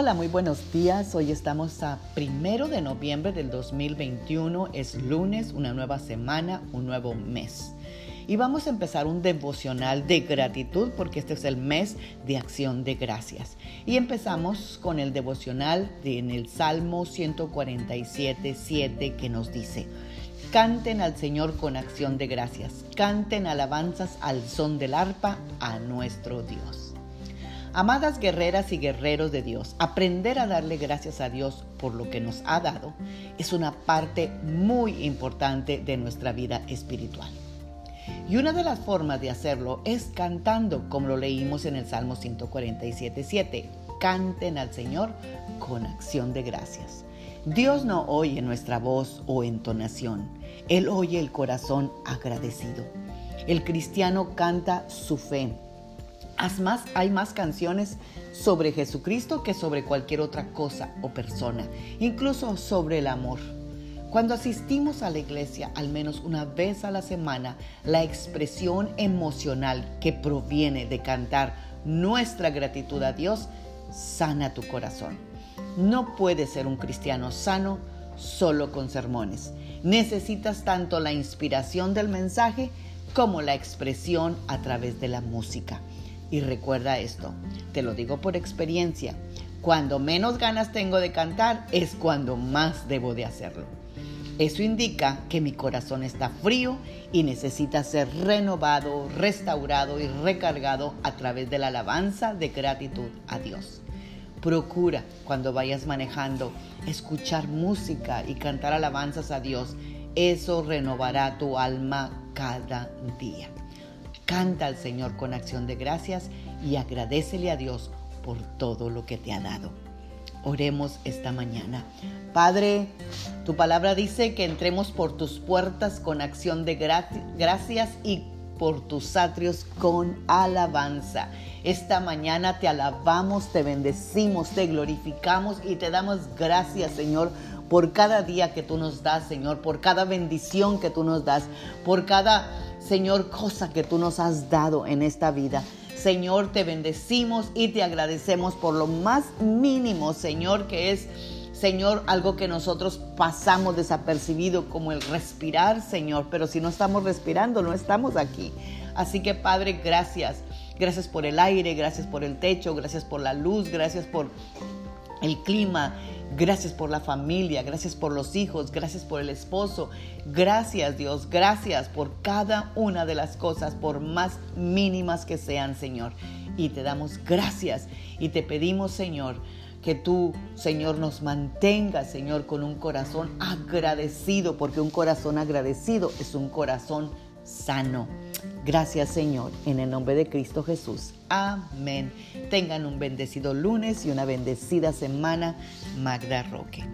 Hola, muy buenos días. Hoy estamos a primero de noviembre del 2021. Es lunes, una nueva semana, un nuevo mes. Y vamos a empezar un devocional de gratitud porque este es el mes de acción de gracias. Y empezamos con el devocional en el Salmo 147, 7 que nos dice, Canten al Señor con acción de gracias, canten alabanzas al son del arpa a nuestro Dios. Amadas guerreras y guerreros de Dios, aprender a darle gracias a Dios por lo que nos ha dado es una parte muy importante de nuestra vida espiritual. Y una de las formas de hacerlo es cantando, como lo leímos en el Salmo 147.7. Canten al Señor con acción de gracias. Dios no oye nuestra voz o entonación, Él oye el corazón agradecido. El cristiano canta su fe, más, hay más canciones sobre Jesucristo que sobre cualquier otra cosa o persona, incluso sobre el amor. Cuando asistimos a la iglesia al menos una vez a la semana, la expresión emocional que proviene de cantar nuestra gratitud a Dios sana tu corazón. No puedes ser un cristiano sano solo con sermones. Necesitas tanto la inspiración del mensaje como la expresión a través de la música. Y recuerda esto, te lo digo por experiencia, cuando menos ganas tengo de cantar es cuando más debo de hacerlo. Eso indica que mi corazón está frío y necesita ser renovado, restaurado y recargado a través de la alabanza de gratitud a Dios. Procura cuando vayas manejando escuchar música y cantar alabanzas a Dios. Eso renovará tu alma cada día. Canta al Señor con acción de gracias y agradecele a Dios por todo lo que te ha dado. Oremos esta mañana. Padre, tu palabra dice que entremos por tus puertas con acción de gracias y por tus atrios con alabanza. Esta mañana te alabamos, te bendecimos, te glorificamos y te damos gracias, Señor, por cada día que tú nos das, Señor, por cada bendición que tú nos das, por cada Señor, cosa que tú nos has dado en esta vida. Señor, te bendecimos y te agradecemos por lo más mínimo, Señor, que es, Señor, algo que nosotros pasamos desapercibido como el respirar, Señor, pero si no estamos respirando, no estamos aquí. Así que, Padre, gracias. Gracias por el aire, gracias por el techo, gracias por la luz, gracias por el clima. Gracias por la familia, gracias por los hijos, gracias por el esposo. Gracias Dios, gracias por cada una de las cosas, por más mínimas que sean, Señor. Y te damos gracias y te pedimos, Señor, que tú, Señor, nos mantenga, Señor, con un corazón agradecido, porque un corazón agradecido es un corazón sano. Gracias Señor, en el nombre de Cristo Jesús. Amén. Tengan un bendecido lunes y una bendecida semana. Magda Roque.